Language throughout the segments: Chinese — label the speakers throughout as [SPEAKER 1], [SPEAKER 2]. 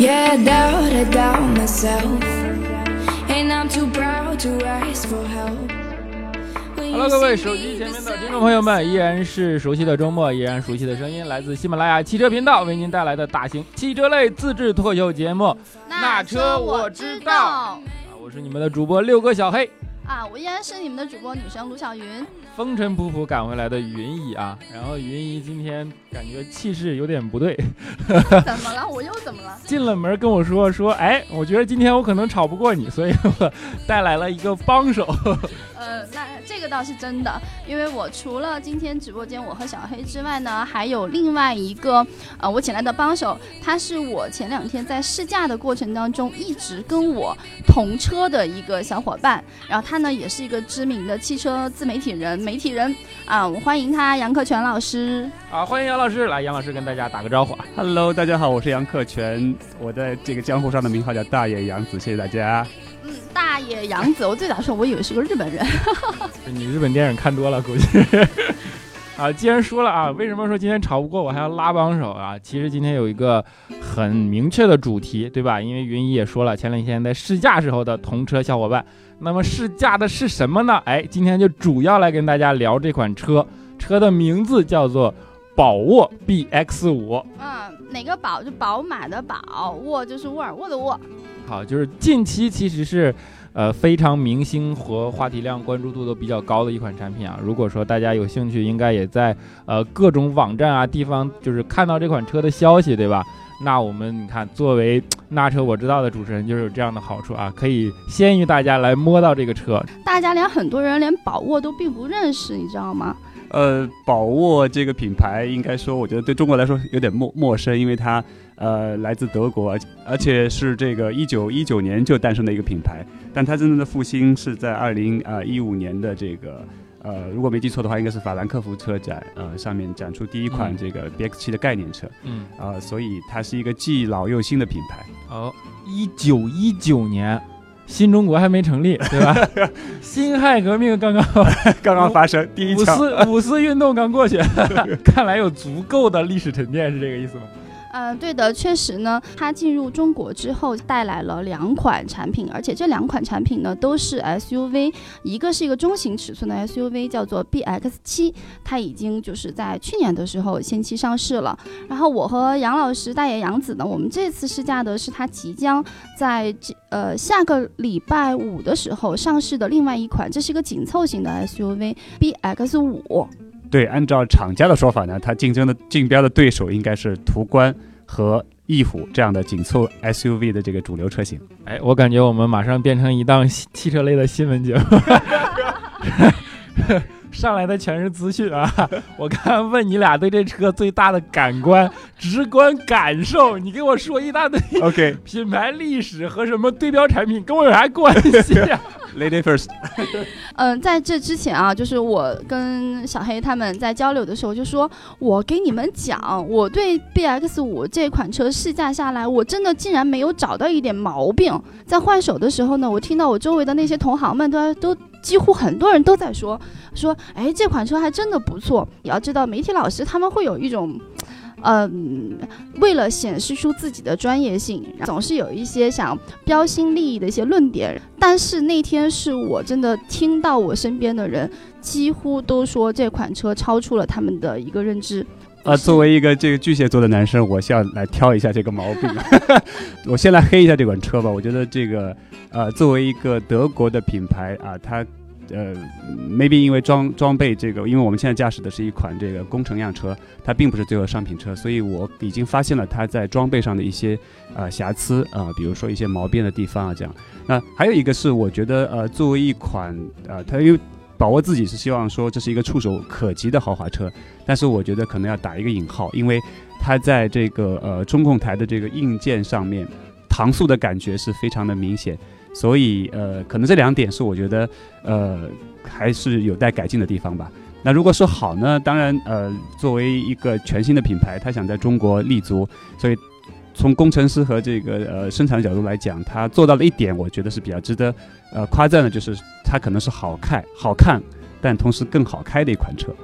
[SPEAKER 1] Yeah, I doubt, I doubt myself. And I'm too proud to ask for help. When
[SPEAKER 2] Hello，各位手机前面的听众朋友们，依然是熟悉的周末，依然熟悉的声音，来自喜马拉雅汽车频道为您带来的大型汽车类自制脱口秀节目。那车我知道啊，我是你们的主播六哥小黑。
[SPEAKER 3] 啊，我依然是你们的主播女神卢小云。
[SPEAKER 2] 风尘仆仆赶回来的云姨啊，然后云姨今天感觉气势有点不对，
[SPEAKER 3] 怎么了？我又怎么了？
[SPEAKER 2] 进了门跟我说说，哎，我觉得今天我可能吵不过你，所以我带来了一个帮手。
[SPEAKER 3] 呃，那这个倒是真的，因为我除了今天直播间我和小黑之外呢，还有另外一个呃我请来的帮手，他是我前两天在试驾的过程当中一直跟我同车的一个小伙伴，然后他呢也是一个知名的汽车自媒体人、媒体人啊，我欢迎他杨克全老师。
[SPEAKER 2] 啊，欢迎杨老师来，杨老师跟大家打个招呼啊。
[SPEAKER 4] Hello，大家好，我是杨克全，我在这个江湖上的名号叫大野洋子，谢谢大家。
[SPEAKER 3] 嗯，大野洋子，我最早时候我以为是个日本人。
[SPEAKER 2] 你日本电影看多了，估计。啊，既然说了啊，为什么说今天吵不过我还要拉帮手啊？其实今天有一个很明确的主题，对吧？因为云姨也说了，前两天在试驾时候的同车小伙伴。那么试驾的是什么呢？哎，今天就主要来跟大家聊这款车，车的名字叫做宝沃 BX 五。
[SPEAKER 3] 嗯，哪个宝就宝马的宝，沃就是沃尔沃的沃。
[SPEAKER 2] 好，就是近期其实是，呃，非常明星和话题量、关注度都比较高的一款产品啊。如果说大家有兴趣，应该也在呃各种网站啊地方就是看到这款车的消息，对吧？那我们你看，作为那车我知道的主持人，就是有这样的好处啊，可以先于大家来摸到这个车。
[SPEAKER 3] 大家连很多人连宝沃都并不认识，你知道吗？
[SPEAKER 4] 呃，宝沃这个品牌，应该说，我觉得对中国来说有点陌陌生，因为它呃来自德国，而而且是这个一九一九年就诞生的一个品牌，但它真正的复兴是在二零呃一五年的这个。呃，如果没记错的话，应该是法兰克福车展，呃，上面展出第一款
[SPEAKER 2] 嗯
[SPEAKER 4] 这个 BX 七的概念车，
[SPEAKER 2] 嗯，
[SPEAKER 4] 啊、所以它是一个既老又新的品牌。
[SPEAKER 2] 哦，一九一九年，新中国还没成立，对吧？辛亥革命刚刚
[SPEAKER 4] 刚刚发生第一
[SPEAKER 2] 五，四五四运动刚过去，看来有足够的历史沉淀，是这个意思吗？
[SPEAKER 3] 嗯、对的，确实呢，它进入中国之后带来了两款产品，而且这两款产品呢都是 SUV，一个是一个中型尺寸的 SUV，叫做 BX 7，它已经就是在去年的时候先期上市了。然后我和杨老师大野洋子呢，我们这次试驾的是它即将在这呃下个礼拜五的时候上市的另外一款，这是一个紧凑型的 SUV BX 五。
[SPEAKER 4] 对，按照厂家的说法呢，它竞争的竞标的对手应该是途观和翼虎这样的紧凑 SUV 的这个主流车型。
[SPEAKER 2] 哎，我感觉我们马上变成一档汽汽车类的新闻节目，上来的全是资讯啊！我刚刚问你俩对这车最大的感官、直观感受，你给我说一大堆
[SPEAKER 4] OK，Lady、
[SPEAKER 2] 品牌历史和什么对标产品，跟我有啥关系啊？
[SPEAKER 4] first，
[SPEAKER 3] 嗯，在这之前啊，就是我跟小黑他们在交流的时候，就说我给你们讲，我对 BX 五这款车试驾下来，我真的竟然没有找到一点毛病。在换手的时候呢，我听到我周围的那些同行们都都几乎很多人都在说说，哎，这款车还真的不错。你要知道，媒体老师他们会有一种。嗯，为了显示出自己的专业性，总是有一些想标新立异的一些论点。但是那天是我真的听到我身边的人几乎都说这款车超出了他们的一个认知。
[SPEAKER 4] 啊，作为一个这个巨蟹座的男生，我是要来挑一下这个毛病。我先来黑一下这款车吧。我觉得这个呃，作为一个德国的品牌啊，它呃，maybe 因为装装备这个，因为我们现在驾驶的是一款这个工程样车，它并不是最后商品车，所以我已经发现了它在装备上的一些呃瑕疵啊、比如说一些毛边的地方啊这样。那还有一个是，我觉得呃，作为一款呃，它因为宝沃自己是希望说这是一个触手可及的豪华车，但是我觉得可能要打一个引号，因为它在这个呃中控台的这个硬件上面，搪塑的感觉是非常的明显。所以呃，可能这两点是我觉得呃还是有待改进的地方吧。那如果说好呢，当然呃，作为一个全新的品牌，它想在中国立足，所以从工程师和这个呃生产角度来讲，它做到了一点，我觉得是比较值得呃夸赞的，就是它可能是好看好看，但同时更好开的一款车。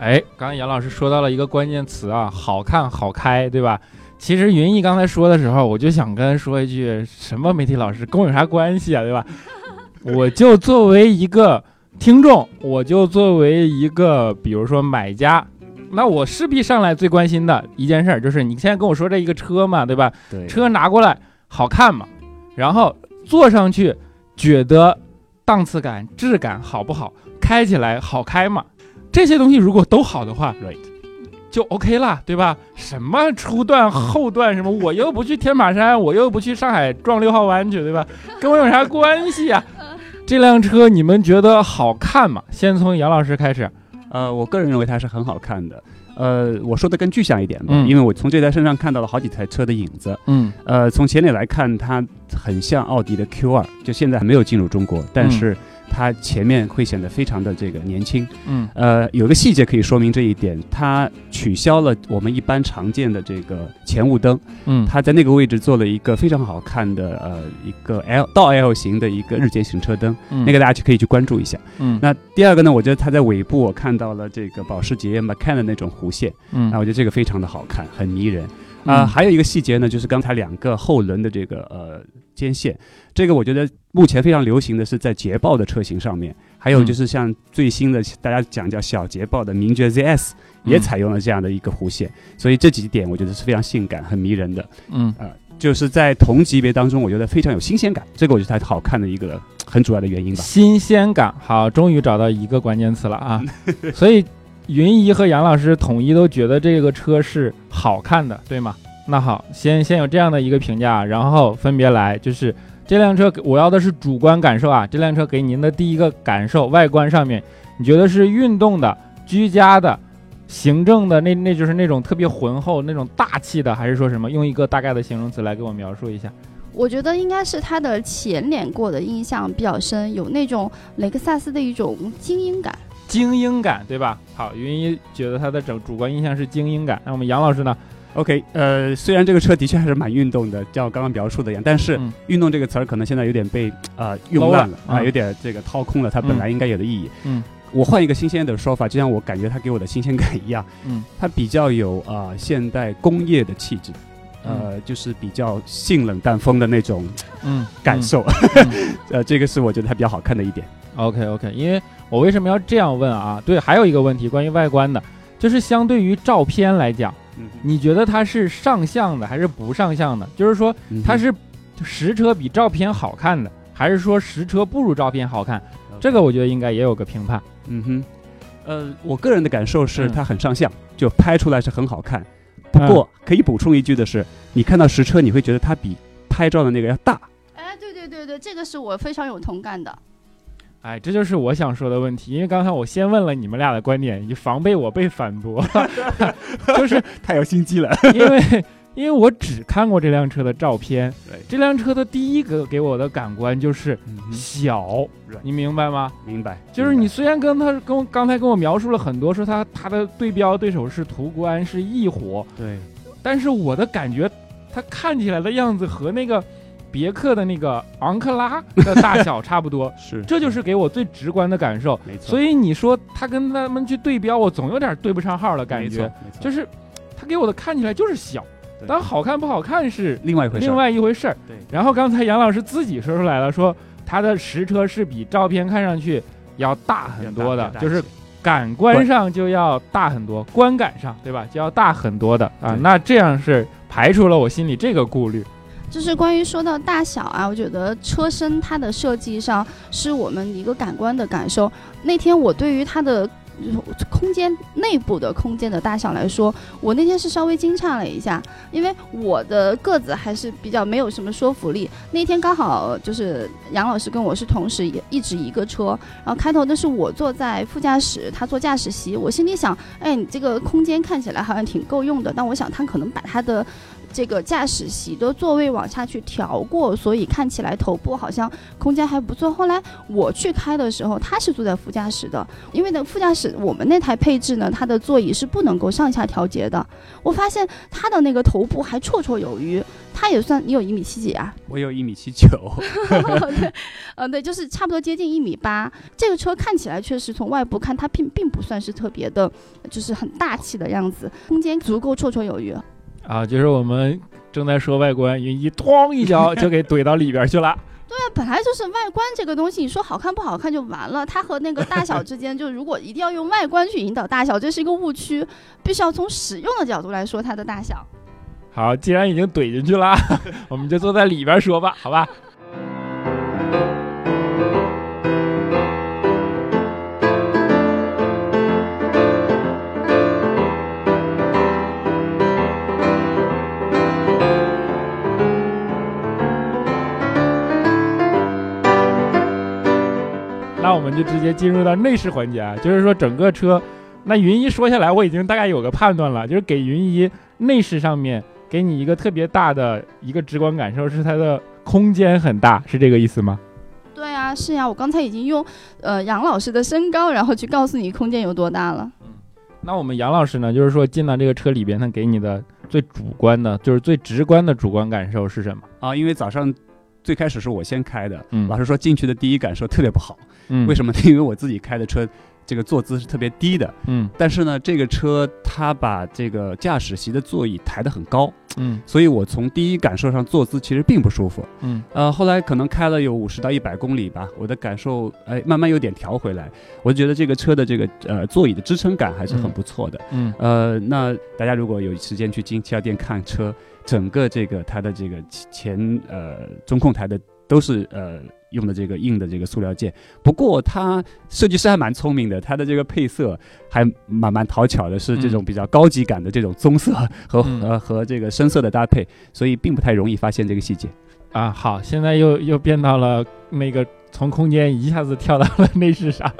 [SPEAKER 2] 哎，刚刚杨老师说到了一个关键词啊，好看好开，对吧？其实云逸刚才说的时候，我就想跟说一句，什么媒体老师跟我有啥关系啊，对吧？我就作为一个听众，我就作为一个比如说买家，那我势必上来最关心的一件事儿就是，你现在跟我说这一个车嘛，对吧？
[SPEAKER 4] 对，
[SPEAKER 2] 车拿过来好看嘛，然后坐上去觉得档次感、质感好不好，开起来好开嘛？这些东西如果都好的话
[SPEAKER 4] Right
[SPEAKER 2] 就 OK 了，对吧？什么初段、后段什么，我又不去天马山，我又不去上海撞六号弯去，对吧？跟我有啥关系啊？这辆车你们觉得好看吗？先从杨老师开始。
[SPEAKER 4] 呃，我个人认为它是很好看的。呃，我说的更具象一点吧，
[SPEAKER 2] 嗯
[SPEAKER 4] 因为我从这台身上看到了好几台车的影子。
[SPEAKER 2] 嗯
[SPEAKER 4] 呃，从前脸来看，它很像奥迪的 Q2，就现在还没有进入中国，但是它前面会显得非常的这个年轻。
[SPEAKER 2] 嗯。
[SPEAKER 4] 呃，有个细节可以说明这一点，它取消了我们一般常见的这个前雾灯，
[SPEAKER 2] 嗯。
[SPEAKER 4] 它在那个位置做了一个非常好看的呃一个 L 倒 L 型的一个日间行车灯，
[SPEAKER 2] 嗯。
[SPEAKER 4] 那个大家去可以去关注一下。
[SPEAKER 2] 嗯。
[SPEAKER 4] 那第二个呢，我觉得它在尾部我看到了这个保时捷 Macan 的那种弧线，
[SPEAKER 2] 嗯。
[SPEAKER 4] 那我觉得这个非常的好看，很迷人。啊、
[SPEAKER 2] 嗯
[SPEAKER 4] 还有一个细节呢，就是刚才两个后轮的这个呃肩线，这个我觉得目前非常流行的是在捷豹的车型上面，还有就是像最新的大家讲叫小捷豹的名爵 ZS 也
[SPEAKER 2] 嗯
[SPEAKER 4] 采用了这样的一个弧线，所以这几点我觉得是非常性感、很迷人的。
[SPEAKER 2] 嗯
[SPEAKER 4] 就是在同级别当中，我觉得非常有新鲜感，这个我觉得它好看的一个很主要的原因吧。
[SPEAKER 2] 新鲜感，好，终于找到一个关键词了啊！所以云姨和杨老师统一都觉得这个车是好看的，对吗？那好，先先有这样的一个评价，然后分别来，就是这辆车我要的是主观感受啊，这辆车给您的第一个感受，外观上面你觉得是运动的、居家的、行政的，那那就是那种特别浑厚、那种大气的，还是说什么？用一个大概的形容词来给我描述一下。
[SPEAKER 3] 我觉得应该是它的前脸过的印象比较深，有那种雷克萨斯的一种精英感。
[SPEAKER 2] 精英感，对吧？好，云一觉得它的整主观印象是精英感。那我们杨老师呢？
[SPEAKER 4] OK，呃，虽然这个车的确还是蛮运动的，像我刚刚描述的一样，但是
[SPEAKER 2] 嗯
[SPEAKER 4] 运动这个词儿可能现在有点被呃用烂了啊，有点这个掏空了它本来应该有的意义。
[SPEAKER 2] 嗯，
[SPEAKER 4] 我换一个新鲜的说法，就像我感觉它给我的新鲜感一样，
[SPEAKER 2] 嗯，
[SPEAKER 4] 它比较有啊、呃现代工业的气质，呃，就是比较性冷淡风的那种
[SPEAKER 2] 嗯，
[SPEAKER 4] 感受，
[SPEAKER 2] 嗯。
[SPEAKER 4] 呃，这个是我觉得它比较好看的一点。
[SPEAKER 2] OK OK，因为我为什么要这样问啊？对，还有一个问题关于外观的，就是相对于照片来讲，
[SPEAKER 4] 嗯
[SPEAKER 2] 你觉得它是上相的还是不上相的？就是说它是实车比照片好看的，还是说实车不如照片好看？这个我觉得应该也有个评判。
[SPEAKER 4] 嗯哼，呃，我个人的感受是
[SPEAKER 2] 嗯
[SPEAKER 4] 它很上相，就拍出来是很好看。不过可以补充一句的是，你看到实车，你会觉得它比拍照的那个要大。
[SPEAKER 3] 哎，对对对对，这个是我非常有同感的。
[SPEAKER 2] 哎，这就是我想说的问题，因为刚才我先问了你们俩的观点，以防备我被反驳，就是
[SPEAKER 4] 太有心机了。
[SPEAKER 2] 因为因为我只看过这辆车的照片
[SPEAKER 4] 对，
[SPEAKER 2] 这辆车的第一个给我的感官就是小你明白吗？
[SPEAKER 4] 明白，
[SPEAKER 2] 就是你虽然跟他跟我刚才跟我描述了很多，说他他的对标对手是途观是翼虎，
[SPEAKER 4] 对，
[SPEAKER 2] 但是我的感觉，他看起来的样子和那个别克的那个昂克拉的大小 差不多，
[SPEAKER 4] 是，
[SPEAKER 2] 这就是给我最直观的感受。
[SPEAKER 4] 没错。
[SPEAKER 2] 所以你说他跟他们去对标，我总有点对不上号的感觉，，
[SPEAKER 4] 没错，
[SPEAKER 2] 就是是他给我的看起来就是小，但好看不好看是
[SPEAKER 4] 另外一回事儿。
[SPEAKER 2] 另外一回事儿。
[SPEAKER 4] 对，
[SPEAKER 2] 然后刚才杨老师自己说出来了，说他的实车是比照片看上去要大很多的就是感官上就要大很多，观感上对吧，就要大很多的啊。那这样是排除了我心里这个顾虑。
[SPEAKER 3] 就是关于说到大小啊，我觉得车身它的设计上是我们一个感官的感受。那天我对于它的空间内部的空间的大小来说，我那天是稍微惊诧了一下，因为我的个子还是比较没有什么说服力。那天刚好就是杨老师跟我是同时一一直一个车，然后开头的是我坐在副驾驶，他坐驾驶席，我心里想，哎，你这个空间看起来好像挺够用的，但我想他可能把他的这个驾驶席的座位往下去调过，所以看起来头部好像空间还不错。后来我去开的时候，他是坐在副驾驶的，因为呢副驾驶我们那台配置呢，它的座椅是不能够上下调节的。我发现他的那个头部还绰绰有余，他也算你有一米七几啊？
[SPEAKER 4] 我有一米七九，
[SPEAKER 3] 对，呃，对，就是差不多接近一米八。这个车看起来确实从外部看，它并并不算是特别的，就是很大气的样子，空间足够绰绰有余。
[SPEAKER 2] 啊，就是我们正在说外观，云一咣一脚就给怼到里边去了。
[SPEAKER 3] 对啊本来就是外观这个东西，你说好看不好看就完了。它和那个大小之间，就如果一定要用外观去引导大小，这是一个误区。必须要从使用的角度来说它的大小。
[SPEAKER 2] 好，既然已经怼进去了，我们就坐在里边说吧，好吧？们就直接进入到内饰环节啊，就是说整个车，那云一说下来，我已经大概有个判断了，就是给云一内饰上面给你一个特别大的一个直观感受是它的空间很大，是这个意思吗？
[SPEAKER 3] 对啊，是呀，我刚才已经用呃杨老师的身高，然后去告诉你空间有多大了。
[SPEAKER 2] 那我们杨老师呢，就是说进到这个车里边，他给你的最主观的，就是最直观的主观感受是什么？
[SPEAKER 4] 啊，因为早上最开始是我先开的，
[SPEAKER 2] 嗯
[SPEAKER 4] 老师说进去的第一感受特别不好。
[SPEAKER 2] 嗯，
[SPEAKER 4] 为什么？呢？因为我自己开的车，这个坐姿是特别低的，
[SPEAKER 2] 嗯。
[SPEAKER 4] 但是呢，这个车它把这个驾驶席的座椅抬得很高，
[SPEAKER 2] 嗯。
[SPEAKER 4] 所以我从第一感受上坐姿其实并不舒服。
[SPEAKER 2] 嗯。
[SPEAKER 4] 呃，后来可能开了有五十到一百公里吧，我的感受哎慢慢有点调回来，我就觉得这个车的这个呃座椅的支撑感还是很不错的。
[SPEAKER 2] 嗯。
[SPEAKER 4] 呃，那大家如果有时间去金七号店看车，整个这个它的这个前呃中控台的都是呃用的这个硬的这个塑料件。不过它设计师还蛮聪明的，它的这个配色还蛮蛮讨巧的，是这种
[SPEAKER 2] 嗯
[SPEAKER 4] 比较高级感的这种棕色和、
[SPEAKER 2] 嗯
[SPEAKER 4] 呃和这个深色的搭配，所以并不太容易发现这个细节。
[SPEAKER 2] 啊，好，现在又又变到了那个从空间一下子跳到了内饰上，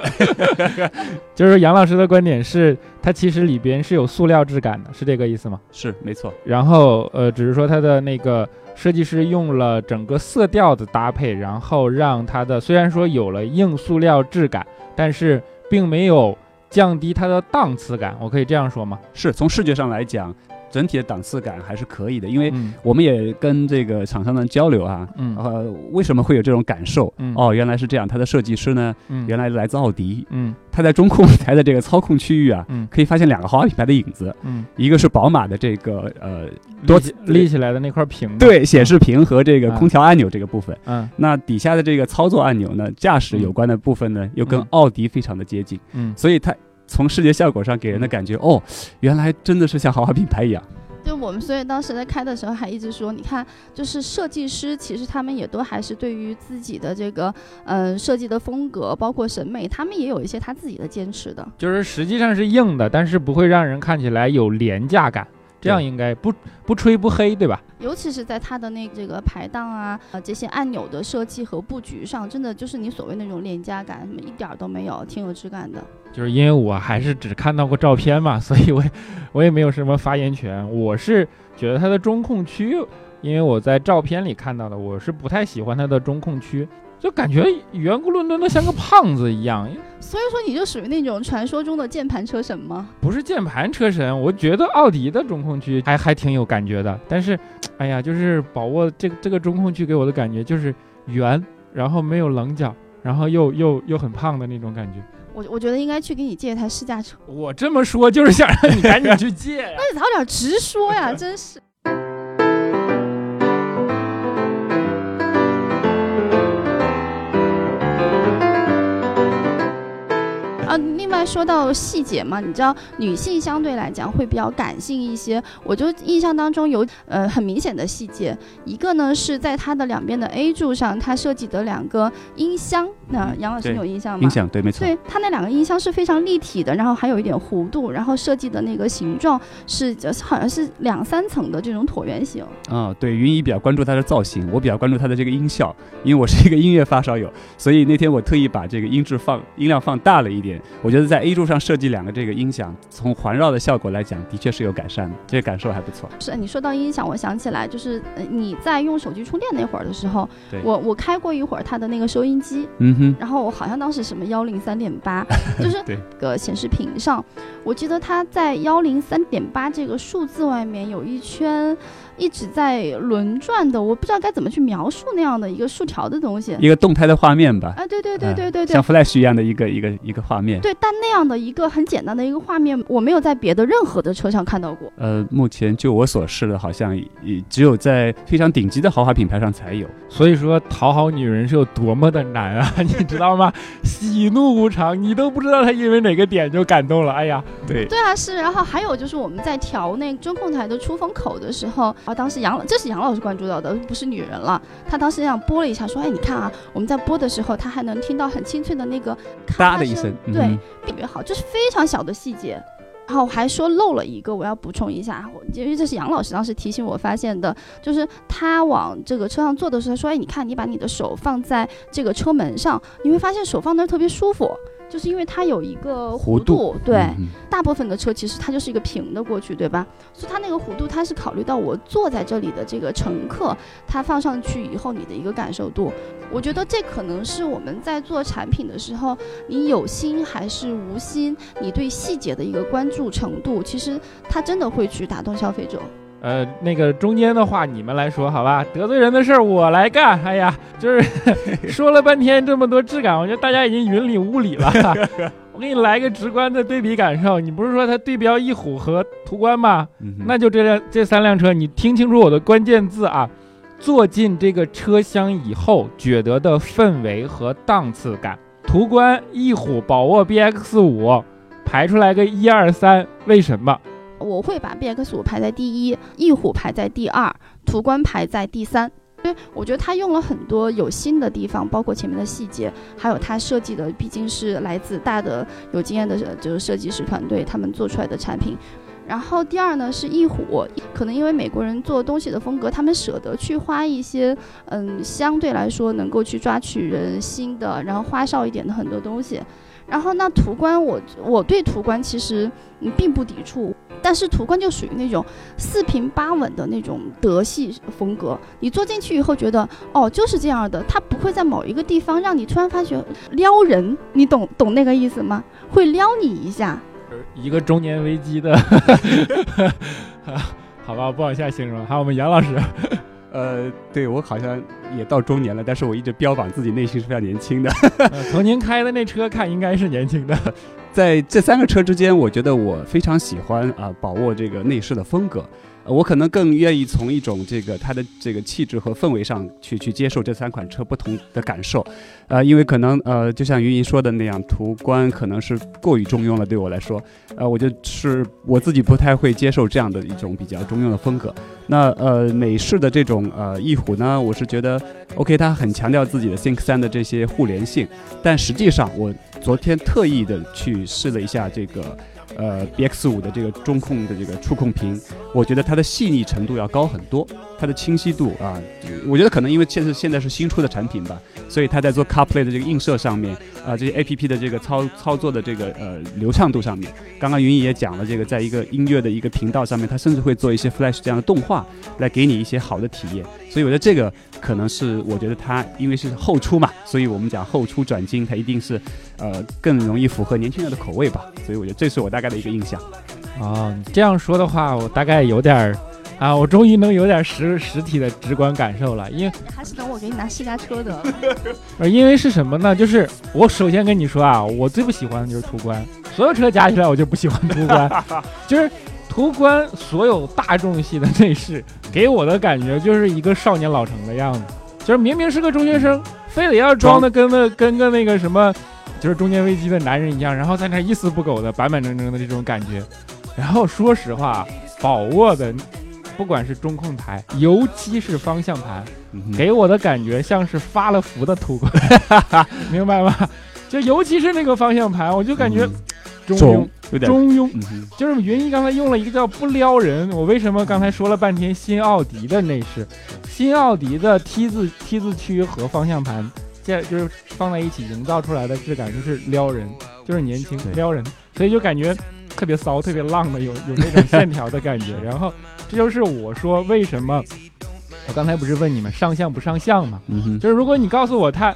[SPEAKER 2] 就是杨老师的观点是，它其实里边是有塑料质感的，是这个意思吗？
[SPEAKER 4] 是没错，
[SPEAKER 2] 然后呃，只是说它的那个设计师用了整个色调的搭配，然后让它的虽然说有了硬塑料质感，但是并没有降低它的档次感，我可以这样说吗？
[SPEAKER 4] 是从视觉上来讲，整体的档次感还是可以的，因为
[SPEAKER 2] 嗯。
[SPEAKER 4] 我们也跟这个厂商们交流啊。
[SPEAKER 2] 嗯。
[SPEAKER 4] 呃，为什么会有这种感受？
[SPEAKER 2] 嗯。
[SPEAKER 4] 哦，原来是这样。它的设计师呢，
[SPEAKER 2] 嗯。
[SPEAKER 4] 原来来自奥迪，
[SPEAKER 2] 嗯。
[SPEAKER 4] 他在中控台的这个操控区域啊，
[SPEAKER 2] 嗯。
[SPEAKER 4] 可以发现两个豪华品牌的影子，
[SPEAKER 2] 嗯，
[SPEAKER 4] 一个是宝马的这个呃多
[SPEAKER 2] 立起来的那块屏，
[SPEAKER 4] 对显示屏和这个
[SPEAKER 2] 嗯。
[SPEAKER 4] 空调按钮这个部分，
[SPEAKER 2] 嗯。
[SPEAKER 4] 那底下的这个操作按钮呢，驾驶有关的部分呢，又跟
[SPEAKER 2] 嗯。
[SPEAKER 4] 奥迪非常的接近，
[SPEAKER 2] 嗯。
[SPEAKER 4] 所以它从视觉效果上给人的感觉，哦，原来真的是像豪华品牌一样。
[SPEAKER 3] 就我们所以当时在开的时候还一直说，你看，就是设计师其实他们也都还是对于自己的这个嗯、呃设计的风格，包括审美，他们也有一些他自己的坚持的。
[SPEAKER 2] 就是实际上是硬的，但是不会让人看起来有廉价感，这样应该不不吹不黑，对吧？
[SPEAKER 3] 尤其是在它的那这个排档啊，呃这些按钮的设计和布局上，真的就是你所谓那种廉价感，什么一点儿都没有，挺有质感的。
[SPEAKER 2] 就是因为我还是只看到过照片嘛，所以我我也没有什么发言权。我是觉得它的中控区，因为我在照片里看到的，我是不太喜欢它的中控区，就感觉圆咕伦敦的像个胖子一样。
[SPEAKER 3] 所以说你就属于那种传说中的键盘车神吗？
[SPEAKER 2] 不是键盘车神，我觉得奥迪的中控区还还挺有感觉的。但是，哎呀，就是宝沃这个这个中控区给我的感觉就是圆，然后没有棱角，然后又又又很胖的那种感觉。
[SPEAKER 3] 我我觉得应该去给你借一台试驾车，
[SPEAKER 2] 我这么说就是想让你赶紧去借呀、
[SPEAKER 3] 那你早点直说呀，真是。啊，另外说到细节嘛，你知道女性相对来讲会比较感性一些，我就印象当中有呃很明显的细节，一个呢是在它的两边的 A 柱上，它设计的两个音箱，那杨老师你有印象吗？
[SPEAKER 4] 音响对，没错。
[SPEAKER 3] 对它那两个音箱是非常立体的，然后还有一点弧度，然后设计的那个形状是好像是两三层的这种椭圆形。
[SPEAKER 4] 啊、对，云姨比较关注它的造型，我比较关注它的这个音效，因为我是一个音乐发烧友，所以那天我特意把这个音质放音量放大了一点。我觉得在 A 柱上设计两个这个音响，从环绕的效果来讲，的确是有改善的，这个感受还不错。
[SPEAKER 3] 是你说到音响，我想起来，就是呃你在用手机充电那会儿的时候，我我开过一会儿它的那个收音机，
[SPEAKER 4] 嗯哼，
[SPEAKER 3] 然后我好像当时什么幺零三点八，就是个显示屏上，我记得它在幺零三点八这个数字外面有一圈，一直在轮转的，我不知道该怎么去描述那样的一个竖条的东西。
[SPEAKER 4] 一个动态的画面吧。
[SPEAKER 3] 啊，对对对对对对
[SPEAKER 4] 像，Flash 一样的一个一个一个画面。
[SPEAKER 3] 对，但那样的一个很简单的一个画面，我没有在别的任何的车上看到过。
[SPEAKER 4] 呃，目前就我所视的，好像也只有在非常顶级的豪华品牌上才有。
[SPEAKER 2] 所以说讨好女人是有多么的难啊，你知道吗？喜怒无常，你都不知道她因为哪个点就感动了。哎呀，
[SPEAKER 4] 对，
[SPEAKER 3] 对啊，是。然后还有就是我们在调那中控台的出风口的时候，啊，当时杨老这是杨老师关注到的，不是女人了。他当时这样播了一下，说：“哎，你看啊，我们在播的时候，他还能听到很清脆的那个咔
[SPEAKER 4] 哒的一声，
[SPEAKER 3] 对
[SPEAKER 4] 嗯，
[SPEAKER 3] 特别好，就是非常小的细节。然后我还说漏了一个，我要补充一下，因为这是杨老师当时提醒我发现的，就是他往这个车上坐的时候，他说：“哎，你看，你把你的手放在这个车门上，你会发现手放那儿特别舒服，就是因为它有一个弧
[SPEAKER 4] 弧度
[SPEAKER 3] 对，
[SPEAKER 4] 嗯
[SPEAKER 3] 大部分的车其实它就是一个平的过去，对吧？所以它那个弧度，它是考虑到我坐在这里的这个乘客，他放上去以后你的一个感受度。我觉得这可能是我们在做产品的时候，你有心还是无心，你对细节的一个关注程度，其实它真的会去打动消费者。
[SPEAKER 2] 呃，那个中间的话你们来说好吧，得罪人的事儿我来干。哎呀，就是 说了半天这么多质感，我觉得大家已经云里雾里了。我给你来个直观的对比感受，你不是说它对标翼虎和途观吗？
[SPEAKER 4] 嗯
[SPEAKER 2] 那就这辆这三辆车，你听清楚我的关键字啊！坐进这个车厢以后，觉得的氛围和档次感。途观、翼虎、宝沃 BX 五排出来个一二三，为什么？
[SPEAKER 3] 我会把 BX 五排在第一，翼虎排在第二，途观排在第三。因为，我觉得他用了很多有新的地方，包括前面的细节，还有他设计的，毕竟是来自大的有经验的就是设计师团队，他们做出来的产品。然后第二呢是翼虎，可能因为美国人做东西的风格，他们舍得去花一些，嗯，相对来说能够去抓取人心的，然后花哨一点的很多东西。然后那途观我，我对途观其实并不抵触，但是途观就属于那种四平八稳的那种德系风格。你坐进去以后觉得，哦，就是这样的，它不会在某一个地方让你突然发觉撩人，你懂懂那个意思吗？会撩你一下。
[SPEAKER 2] 一个中年危机的，好吧，我不往下形容。还有我们杨老师，
[SPEAKER 4] 呃，对我好像也到中年了，但是我一直标榜自己内心是非常年轻的。
[SPEAKER 2] 呃从您开的那车看，应该是年轻的。
[SPEAKER 4] 在这三个车之间，我觉得我非常喜欢啊、把握这个内饰的风格。我可能更愿意从一种这个它的这个气质和氛围上去去接受这三款车不同的感受，呃，因为可能呃，就像云姨说的那样，途观可能是过于中庸了，对我来说，呃，我就是我自己不太会接受这样的一种比较中庸的风格。那呃，美式的这种呃翼虎呢，我是觉得 OK，它很强调自己的 Think 三的这些互联性，但实际上我昨天特意的去试了一下这个。呃，BX 五的这个中控的这个触控屏，我觉得它的细腻程度要高很多，它的清晰度啊，我觉得可能因为现在现在是新出的产品吧，所以它在做 CarPlay 的这个映射上面啊，这些 APP 的这个操操作的这个呃流畅度上面，刚刚云姨也讲了，这个在一个音乐的一个频道上面，它甚至会做一些 Flash 这样的动画来给你一些好的体验，所以我觉得这个可能是我觉得它因为是后出嘛，所以我们讲后出转进，它一定是呃更容易符合年轻人的口味吧，所以我觉得这是我大概的一个印象。
[SPEAKER 2] 哦，这样说的话，我大概有点儿 啊，我终于能有点实实体的直观感受了，因为
[SPEAKER 3] 还是等我给你拿私家车的。
[SPEAKER 2] 呃，因为是什么呢？就是我首先跟你说啊，我最不喜欢的就是途观，所有车加起来我就不喜欢途观，就是途观所有大众系的内饰给我的感觉就是一个少年老成的样子，就是明明是个中学生，非得要装的跟个跟个那个什么，就是中年危机的男人一样，然后在那一丝不苟的板板正正的这种感觉。然后说实话，宝沃的不管是中控台，尤其是方向盘，给我的感觉像是发了福的途观，明白吗？就尤其是那个方向盘，我就感觉
[SPEAKER 4] 嗯。
[SPEAKER 2] 中庸
[SPEAKER 4] 中，有点。
[SPEAKER 2] 中庸。就是云一刚才用了一个叫不撩人，我为什么刚才说了半天新奥迪的内饰，新奥迪的 T 字 T 字区和方向盘，这就是放在一起营造出来的质感就是撩人，就是年轻撩人，所以就感觉特别骚、特别浪的，有有那种线条的感觉。然后这就是我说为什么我刚才不是问你们上相不上相吗？
[SPEAKER 4] 嗯哼，
[SPEAKER 2] 就是如果你告诉我他，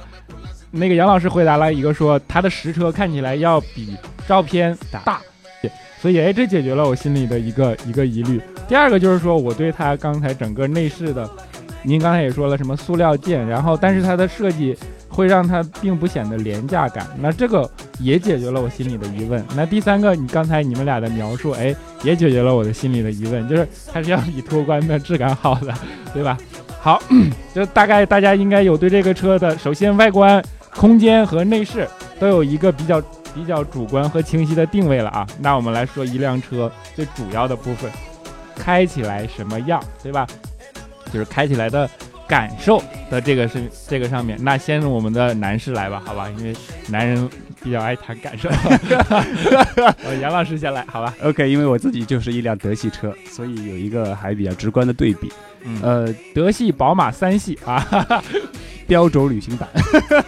[SPEAKER 2] 那个杨老师回答了一个说他的实车看起来要比照片大，所以哎，这解决了我心里的一个一个疑虑。第二个就是说，我对他刚才整个内饰的，您刚才也说了什么塑料件，然后但是它的设计会让它并不显得廉价感，那这个也解决了我心里的疑问。那第三个，你刚才你们俩的描述，哎，也解决了我的心里的疑问，就是它是要比途观的质感好的，对吧？好，就大概大家应该有对这个车的，首先外观、空间和内饰都有一个比较比较主观和清晰的定位了啊。那我们来说一辆车最主要的部分，开起来什么样，对吧？就是开起来的感受的这个是这个上面。那先我们的男士来吧，好吧，因为男人比较爱谈感受。呃杨老师先来，好吧
[SPEAKER 4] ？OK，因为我自己就是一辆德系车，所以有一个还比较直观的对比。
[SPEAKER 2] 嗯，
[SPEAKER 4] 呃，
[SPEAKER 2] 德系、宝马、三系啊，
[SPEAKER 4] 标轴旅行版。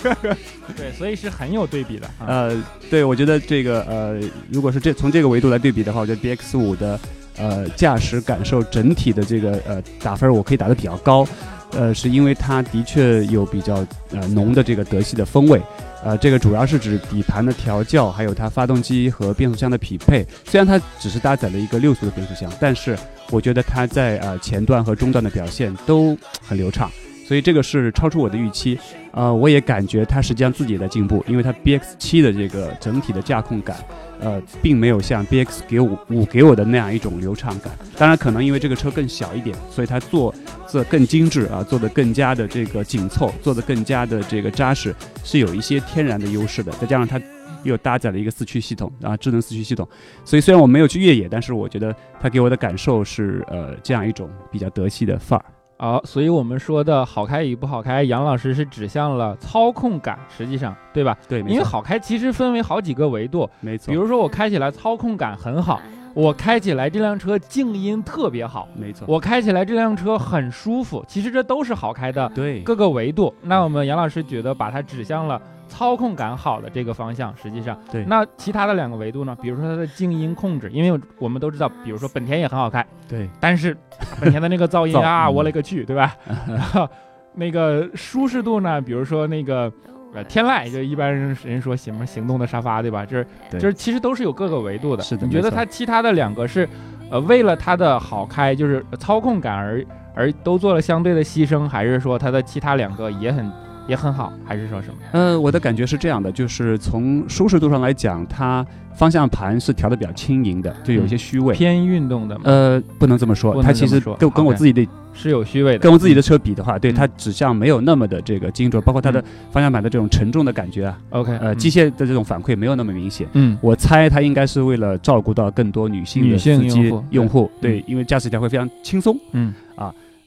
[SPEAKER 2] 对，所以是很有对比的啊。
[SPEAKER 4] 呃，对，我觉得这个呃，如果是这从这个维度来对比的话，我觉得 BX 五的呃驾驶感受整体的这个呃打分，我可以打得比较高。呃，是因为它的确有比较呃浓的这个德系的风味。呃，这个主要是指底盘的调教，还有它发动机和变速箱的匹配。虽然它只是搭载了一个六速的变速箱，但是我觉得它在呃前段和中段的表现都很流畅，所以这个是超出我的预期。呃，我也感觉它实际上自己也在进步，因为它 BX 七的这个整体的驾控感，呃，并没有像 BX 给五五给我的那样一种流畅感。当然，可能因为这个车更小一点，所以它做做更精致啊，做的更加的这个紧凑，做的更加的这个扎实，是有一些天然的优势的。再加上它又搭载了一个四驱系统啊，智能四驱系统，所以虽然我没有去越野，但是我觉得它给我的感受是呃这样一种比较德系的范儿。
[SPEAKER 2] 好，所以我们说的好开与不好开，杨老师是指向了操控感，实际上对吧？
[SPEAKER 4] 对，
[SPEAKER 2] 因为好开其实分为好几个维度，
[SPEAKER 4] 没错，
[SPEAKER 2] 比如说我开起来操控感很好，我开起来这辆车静音特别好，
[SPEAKER 4] 没错，
[SPEAKER 2] 我开起来这辆车很舒服，其实这都是好开的
[SPEAKER 4] 对。
[SPEAKER 2] 各个维度。那我们杨老师觉得把它指向了操控感好的这个方向，实际上
[SPEAKER 4] 对
[SPEAKER 2] 那其他的两个维度呢？比如说它的静音控制，因为我们都知道，比如说本田也很好开，
[SPEAKER 4] 对
[SPEAKER 2] 但是本田的那个噪音
[SPEAKER 4] 噪
[SPEAKER 2] 啊，
[SPEAKER 4] 嗯
[SPEAKER 2] 我勒个去，对吧？然后那个舒适度呢，比如说那个呃天籁，就一般人人说什么行动的沙发，对吧？就是
[SPEAKER 4] 对
[SPEAKER 2] 就是其实都是有各个维度的。
[SPEAKER 4] 是的
[SPEAKER 2] 你觉得它其他的两个是呃为了它的好开，就是操控感而而都做了相对的牺牲，还是说它的其他两个也很也很好，还是说什么？
[SPEAKER 4] 呃，我的感觉是这样的，就是从舒适度上来讲，它方向盘是调的比较轻盈的，就有一些虚位。
[SPEAKER 2] 偏运动的吗？
[SPEAKER 4] 呃，不能这么说，它其实跟跟我自己的
[SPEAKER 2] 是有虚位的，
[SPEAKER 4] 跟我自己的车比的话，对
[SPEAKER 2] 嗯
[SPEAKER 4] 它指向没有那么的这个精准，包括它的
[SPEAKER 2] 嗯
[SPEAKER 4] 方向盘的这种沉重的感觉啊
[SPEAKER 2] ，OK，
[SPEAKER 4] 呃，
[SPEAKER 2] 嗯
[SPEAKER 4] 机械的这种反馈没有那么明显。
[SPEAKER 2] 嗯
[SPEAKER 4] 我猜它应该是为了照顾到更多女性的司机
[SPEAKER 2] 用户
[SPEAKER 4] 用户，
[SPEAKER 2] 对
[SPEAKER 4] 对，因为驾驶起来会非常轻松。
[SPEAKER 2] 嗯。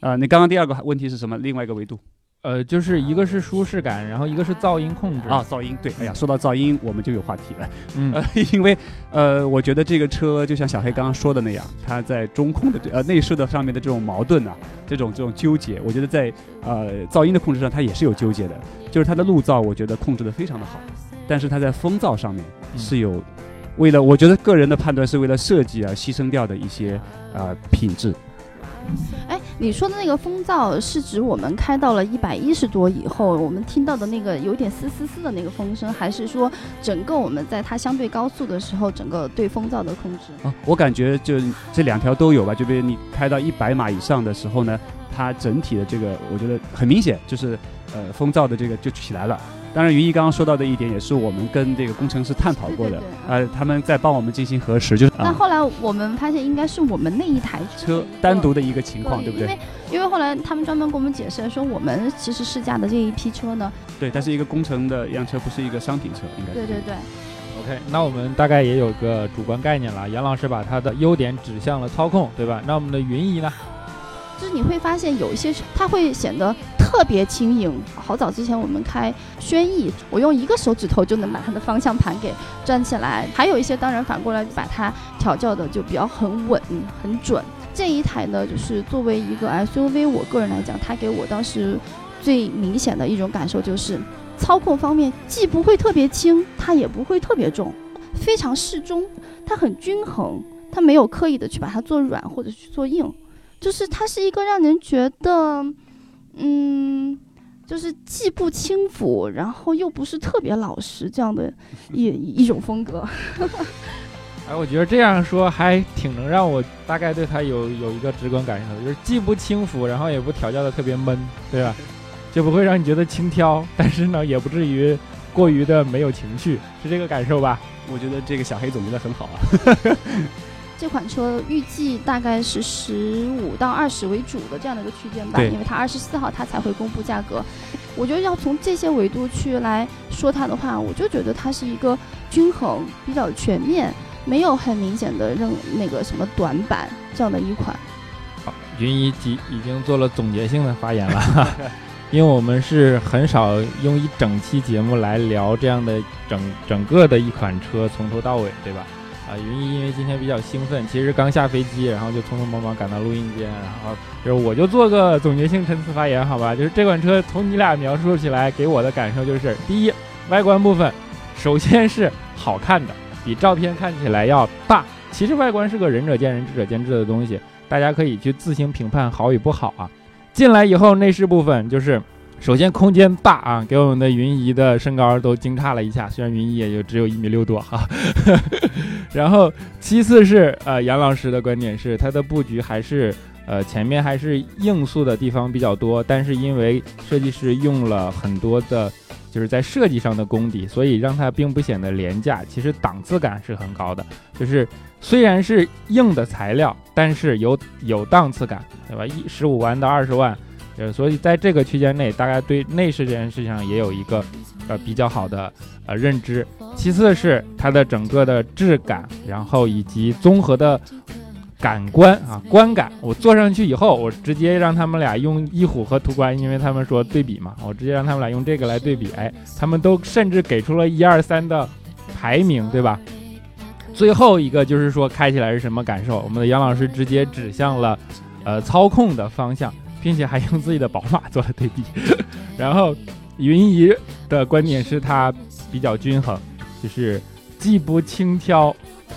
[SPEAKER 4] 啊，你刚刚第二个问题是什么？另外一个维度
[SPEAKER 2] 呃，就是一个是舒适感，然后一个是噪音控制
[SPEAKER 4] 啊，，噪音。对，哎呀，说到噪音，我们就有话题了。
[SPEAKER 2] 嗯
[SPEAKER 4] 呃，因为呃，我觉得这个车就像小黑刚刚说的那样，它在中控的这呃内饰的上面的这种矛盾啊，这种这种纠结，我觉得在呃噪音的控制上它也是有纠结的。就是它的路噪，我觉得控制的非常的好，但是它在风噪上面
[SPEAKER 2] 嗯
[SPEAKER 4] 是有为了，我觉得个人的判断是为了设计而牺牲掉的一些呃品质。
[SPEAKER 3] 哎，你说的那个风噪是指我们开到了一百一十多以后，我们听到的那个有点嘶嘶嘶的那个风声，还是说整个我们在它相对高速的时候，整个对风噪的控制？
[SPEAKER 4] 啊，我感觉就这两条都有吧。就比如你开到一百码以上的时候呢，它整体的这个我觉得很明显，就是呃风噪的这个就起来了。当然，云一刚刚说到的一点也是我们跟这个工程师探讨过的
[SPEAKER 3] 对对，对
[SPEAKER 4] 呃，他们在帮我们进行核实，就是啊
[SPEAKER 3] 但后来我们发现应该是我们那一台
[SPEAKER 4] 车单独的一个情况，对不对？
[SPEAKER 3] 因为因为后来他们专门跟我们解释说，我们其实试驾的这一批车呢，
[SPEAKER 4] 对，它是一个工程的样车，不是一个商品车，应该是。
[SPEAKER 3] 对对对
[SPEAKER 2] ，OK，那我们大概也有个主观概念了。杨老师把他的优点指向了操控，对吧？那我们的云姨呢？
[SPEAKER 3] 就是你会发现有一些车它会显得特别轻盈。好早之前我们开轩逸，我用一个手指头就能把它的方向盘给转起来。还有一些当然反过来把它调教的就比较很稳很准。这一台呢，就是作为一个 SUV，我个人来讲，它给我当时最明显的一种感受就是，操控方面既不会特别轻，它也不会特别重，非常适中，它很均衡，它没有刻意的去把它做软或者去做硬。就是它是一个让人觉得，嗯，就是既不轻浮，然后又不是特别老实这样的一一种风格。
[SPEAKER 2] 哎，我觉得这样说还挺能让我大概对他有有一个直观感受，就是既不轻浮，然后也不调教的特别闷，对吧？就不会让你觉得轻佻，但是呢，也不至于过于的没有情绪，是这个感受吧？
[SPEAKER 4] 我觉得这个小黑总结的很好啊。
[SPEAKER 3] 这款车预计大概是十五到二十为主的这样的一个区间吧，因为它二十四号它才会公布价格。我觉得要从这些维度去来说它的话，我就觉得它是一个均衡、比较全面，没有很明显的任那个什么短板这样的一款。
[SPEAKER 2] 好，云姨已已经做了总结性的发言了，因为我们是很少用一整期节目来聊这样的整整个的一款车从头到尾，对吧？云一因为今天比较兴奋，其实刚下飞机，然后就匆匆忙忙赶到录音间，然后就是我就做个总结性陈词发言，好吧？就是这款车从你俩描述起来，给我的感受就是，第一，外观部分，首先是好看的，比照片看起来要大。其实外观是个仁者见仁，智者见智的东西，大家可以去自行评判好与不好啊。进来以后，内饰部分就是，首先空间大啊，给我们的云姨的身高都惊诧了一下，虽然云姨也就只有一米六多哈。然后其次是呃杨老师的观点是，它的布局还是呃前面还是硬塑的地方比较多，但是因为设计师用了很多的。就是在设计上的功底，所以让它并不显得廉价，其实档次感是很高的。就是虽然是硬的材料，但是有有档次感，对吧？一十五万到二十万，呃，所以在这个区间内，大概对内饰这件事情上也有一个呃比较好的呃认知。其次是它的整个的质感，然后以及综合的感官啊观感。我坐上去以后，我直接让他们俩用翼虎和途观，因为他们说对比嘛，我直接让他们俩用这个来对比。哎，他们都甚至给出了一二三的排名，对吧？最后一个就是说开起来是什么感受？我们的杨老师直接指向了呃操控的方向，并且还用自己的宝马做了对比。然后云姨的观点是它比较均衡，就是既不轻佻，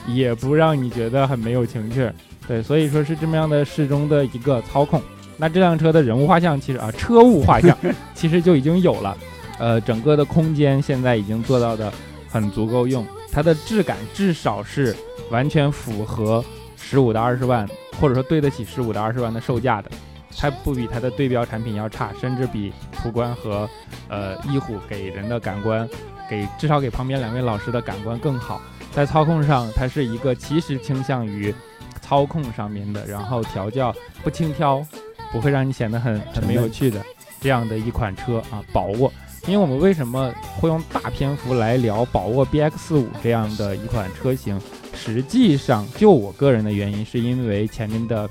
[SPEAKER 2] 也不让你觉得很没有情趣儿。对，所以说是这么样的适中的一个操控。那这辆车的人物画像其实啊，车物画像 其实就已经有了。呃，整个的空间现在已经做到的很足够用，它的质感至少是完全符合十五到二十万，或者说对得起十五到二十万的售价的。它不比它的对标产品要差，甚至比途观和呃翼虎给人的感官，给至少给旁边两位老师的感官更好。在操控上，它是一个其实倾向于操控上面的，然后调教不轻佻，不会让你显得很很没有趣的这样的一款车啊，宝沃。因为我们为什么会用大篇幅来聊宝沃 BX 五这样的一款车型？实际上，就我个人的原因，是因为前面的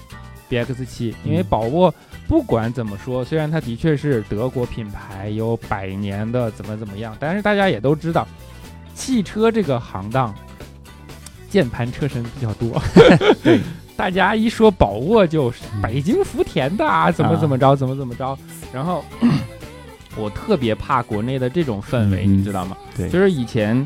[SPEAKER 2] BX 七，因为宝沃不管怎么说，虽然它的确是德国品牌，有百年的怎么怎么样，但是大家也都知道，汽车这个行当，键盘车神比较多。
[SPEAKER 4] 对，
[SPEAKER 2] 大家一说宝沃就是北京福田的啊，怎么怎么着，怎么怎么着，然后我特别怕国内的这种氛围，
[SPEAKER 4] 嗯
[SPEAKER 2] 你知道吗？
[SPEAKER 4] 对，
[SPEAKER 2] 就是以前，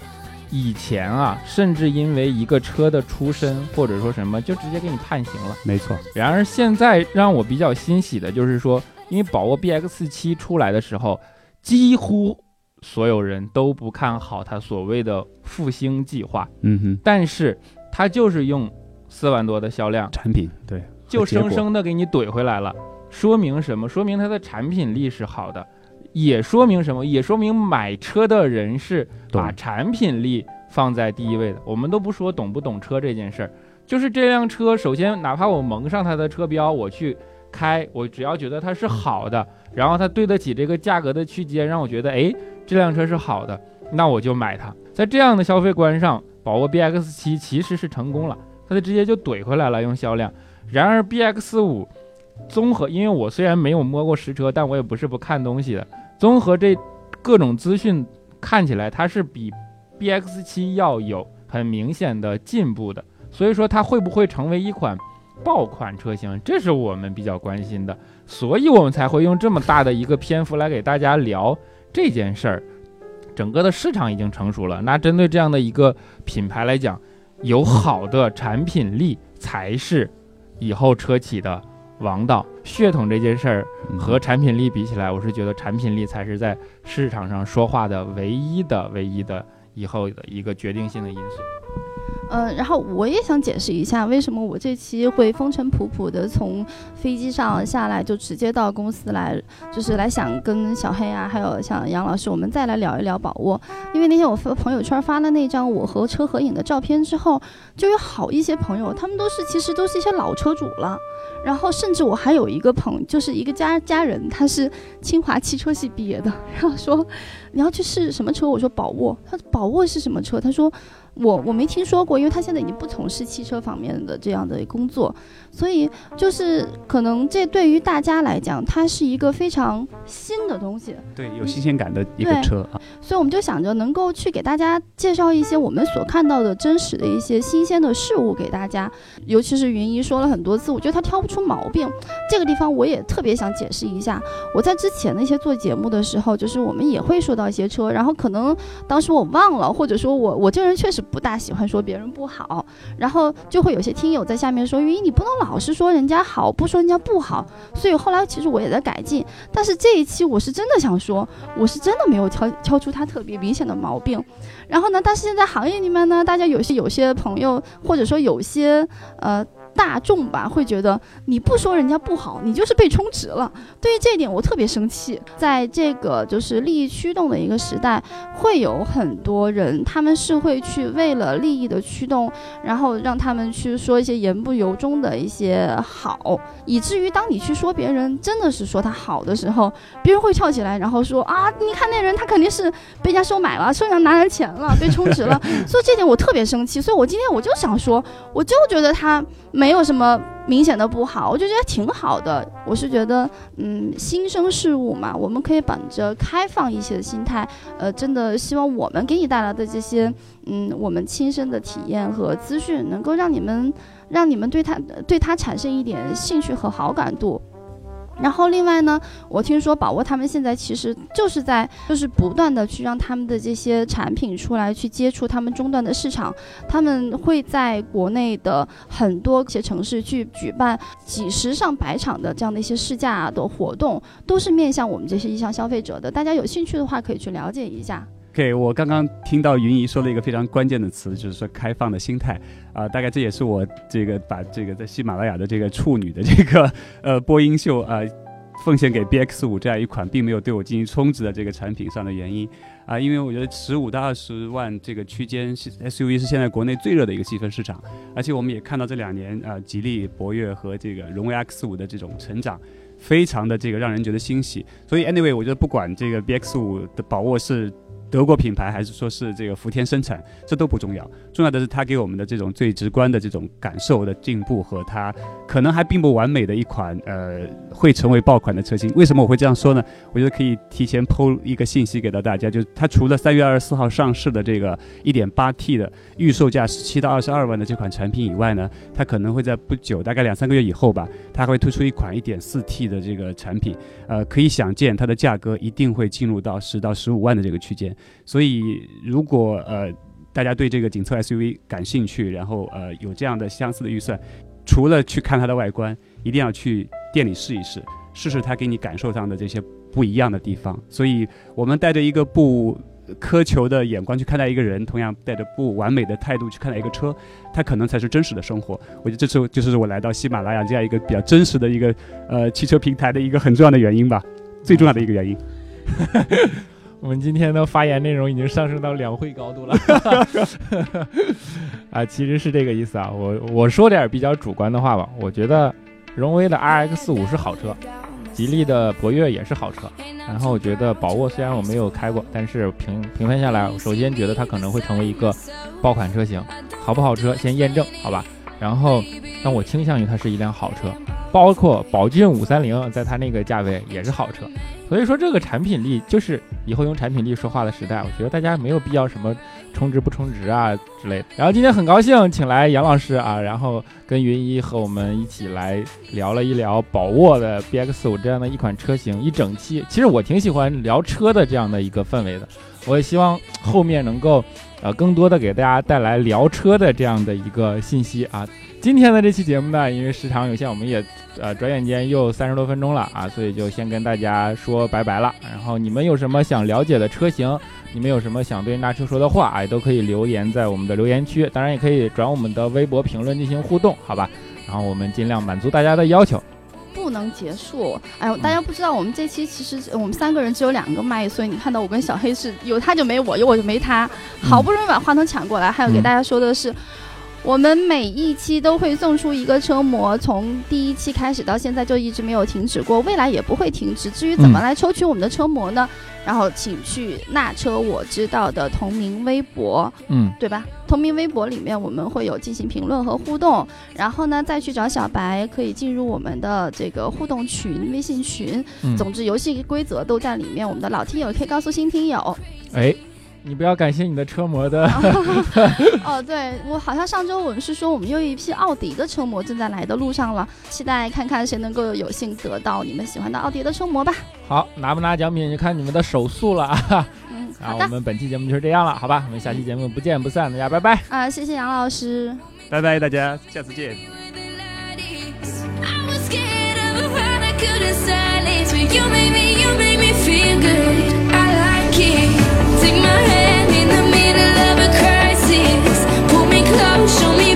[SPEAKER 2] 以前啊，甚至因为一个车的出身或者说什么，就直接给你判刑了。
[SPEAKER 4] 没错，
[SPEAKER 2] 然而现在让我比较欣喜的就是说，因为宝沃 BX 七出来的时候，几乎所有人都不看好它所谓的复兴计划，
[SPEAKER 4] 嗯哼，
[SPEAKER 2] 但是它就是用四万多的销量，
[SPEAKER 4] 产品对，
[SPEAKER 2] 就生生的给你怼回来了。说明什么？说明它的产品力是好的，也说明什么？也说明买车的人是把产品力放在第一位的。我们都不说懂不懂车这件事儿，就是这辆车，首先哪怕我蒙上它的车标，我去开，我只要觉得它是好的，然后它对得起这个价格的区间，让我觉得哎这辆车是好的，那我就买它。在这样的消费观上，宝沃 BX 七其实是成功了，它就直接就怼回来了，用销量。然而 BX 五综合，因为我虽然没有摸过实车，但我也不是不看东西的。综合这各种资讯看起来，它是比 BX 七要有很明显的进步的。所以说，它会不会成为一款爆款车型，这是我们比较关心的。所以我们才会用这么大的一个篇幅来给大家聊这件事儿。整个的市场已经成熟了，那针对这样的一个品牌来讲，有好的产品力才是以后车企的王道。血统这件事儿
[SPEAKER 4] 嗯
[SPEAKER 2] 和产品力比起来，我是觉得产品力才是在市场上说话的唯一的、唯一的以后的一个决定性的因素。
[SPEAKER 3] 嗯，然后我也想解释一下，为什么我这期会风尘仆仆的从飞机上下来，就直接到公司来，就是来想跟小黑啊，还有像杨老师，我们再来聊一聊宝沃。因为那天我发朋友圈发了那张我和车合影的照片之后，就有好一些朋友，他们都是其实都是一些老车主了。然后甚至我还有一个朋，就是一个家家人，他是清华汽车系毕业的，然后说你要去试什么车？我说宝沃，他说宝沃是什么车？他说。我我没听说过，因为他现在已经不从事汽车方面的这样的工作，所以就是可能这对于大家来讲，它是一个非常新的东西，
[SPEAKER 4] 对，有新鲜感的一个车啊。
[SPEAKER 3] 所以我们就想着能够去给大家介绍一些我们所看到的真实的一些新鲜的事物给大家，尤其是云姨说了很多次，我觉得她挑不出毛病，这个地方我也特别想解释一下。我在之前那些做节目的时候，就是我们也会说到一些车，然后可能当时我忘了，或者说我我这人确实。不大喜欢说别人不好，然后就会有些听友在下面说：“云姨，你不能老是说人家好，不说人家不好。”所以后来其实我也在改进，但是这一期我是真的想说，我是真的没有挑挑出他特别明显的毛病。然后呢，但是现在行业里面呢，大家有些有些朋友或者说有些呃。大众吧会觉得你不说人家不好，你就是被充值了。对于这一点，我特别生气。在这个就是利益驱动的一个时代，会有很多人，他们是会去为了利益的驱动，然后让他们去说一些言不由衷的一些好，以至于当你去说别人真的是说他好的时候，别人会跳起来，然后说啊，你看那人他肯定是被人家收买了，收人拿人钱了，被充值了。所以这点我特别生气。所以我今天我就想说，我就觉得他。没有什么明显的不好，我就觉得挺好的。我是觉得，嗯，新生事物嘛，我们可以本着开放一些的心态，呃，真的希望我们给你带来的这些，嗯，我们亲身的体验和资讯，能够让你们，让你们对他，对他产生一点兴趣和好感度。然后另外呢，我听说宝沃他们现在其实就是在就是不断的去让他们的这些产品出来去接触他们终端的市场，他们会在国内的很多些城市去举办几十上百场的这样的一些试驾的活动，都是面向我们这些意向消费者的。大家有兴趣的话，可以去了解一下。
[SPEAKER 4] OK，我刚刚听到云姨说了一个非常关键的词，就是说开放的心态啊，大概这也是我这个把这个在喜马拉雅的这个处女的这个呃播音秀啊奉献给 BX 五这样一款并没有对我进行充值的这个产品上的原因啊，因为我觉得十五到二十万这个区间 SUV 是现在国内最热的一个细分市场，而且我们也看到这两年啊吉利博越和这个荣威 X 五的这种成长，非常的这个让人觉得欣喜，所以 Anyway，我觉得不管这个 BX 五的把握是。德国品牌还是说是这个福田生产，这都不重要，重要的是它给我们的这种最直观的这种感受的进步和它可能还并不完美的一款呃会成为爆款的车型。为什么我会这样说呢？我觉得可以提前抛一个信息给到大家，就是它除了三月二十四号上市的这个一点八 T 的预售价十七到二十二万的这款产品以外呢，它可能会在不久，大概两三个月以后吧，它会推出一款一点四 T 的这个产品，呃，可以想见它的价格一定会进入到十到十五万的这个区间。所以，如果呃大家对这个紧凑 SUV 感兴趣，然后呃有这样的相似的预算，除了去看它的外观，一定要去店里试一试，试试它给你感受上的这些不一样的地方。所以，我们带着一个不苛求的眼光去看待一个人，同样带着不完美的态度去看待一个车，它可能才是真实的生活。我觉得这是就是我来到喜马拉雅这样一个比较真实的一个呃汽车平台的一个很重要的原因吧，最重要的一个原因。
[SPEAKER 2] 我们今天的发言内容已经上升到两会高度了，啊，其实是这个意思啊。我我说点比较主观的话吧，我觉得荣威的 RX 五是好车，吉利的博越也是好车。然后我觉得宝沃虽然我没有开过，但是评评分下来，我首先觉得它可能会成为一个爆款车型，好不好车先验证好吧。然后，但我倾向于它是一辆好车，包括宝骏五三零，在它那个价位也是好车。所以说这个产品力就是以后用产品力说话的时代，我觉得大家没有必要什么充值不充值啊之类的。然后今天很高兴请来杨老师啊，然后跟云一和我们一起来聊了一聊宝沃的 BX 五这样的一款车型，一整期。其实我挺喜欢聊车的这样的一个氛围的，我也希望后面能够呃更多的给大家带来聊车的这样的一个信息啊。今天的这期节目呢，因为时长有限，我们也呃转眼间又三十多分钟了啊，所以就先跟大家说拜拜了。然后你们有什么想了解的车型，你们有什么想对纳车说的话，哎，都可以留言在我们的留言区，当然也可以转我们的微博评论进行互动，好吧？然后我们尽量满足大家的要求。
[SPEAKER 3] 不能结束。哎呦，大家不知道，我们这期其实我们三个人只有两个麦，所以你看到我跟小黑是有他就没我，有我就没他，好不容易把话筒抢过来。还有给大家说的是。我们每一期都会送出一个车模，从第一期开始到现在就一直没有停止过，未来也不会停止。至于怎么来抽取我们的车模呢？然后请去那车我知道的同名微博，
[SPEAKER 2] 嗯，
[SPEAKER 3] 对吧？同名微博里面我们会有进行评论和互动，然后呢再去找小白，可以进入我们的这个互动群、微信群。总之，游戏规则都在里面。我们的老听友可以告诉新听友，
[SPEAKER 2] 哎。你不要感谢你的车模的
[SPEAKER 3] 哦，对我好像上周我们是说我们又一批奥迪的车模正在来的路上了，期待看看谁能够有幸得到你们喜欢的奥迪的车模吧。
[SPEAKER 2] 好，拿不拿奖品就看你们的手速了啊。嗯，好我们本期节目就是这样了，好吧？我们下期节目不见不散，大家拜拜。
[SPEAKER 3] 啊，谢谢杨老师，
[SPEAKER 4] 拜拜，大家下次见。Take my hand in the middle of a crisis. Pull me close, show me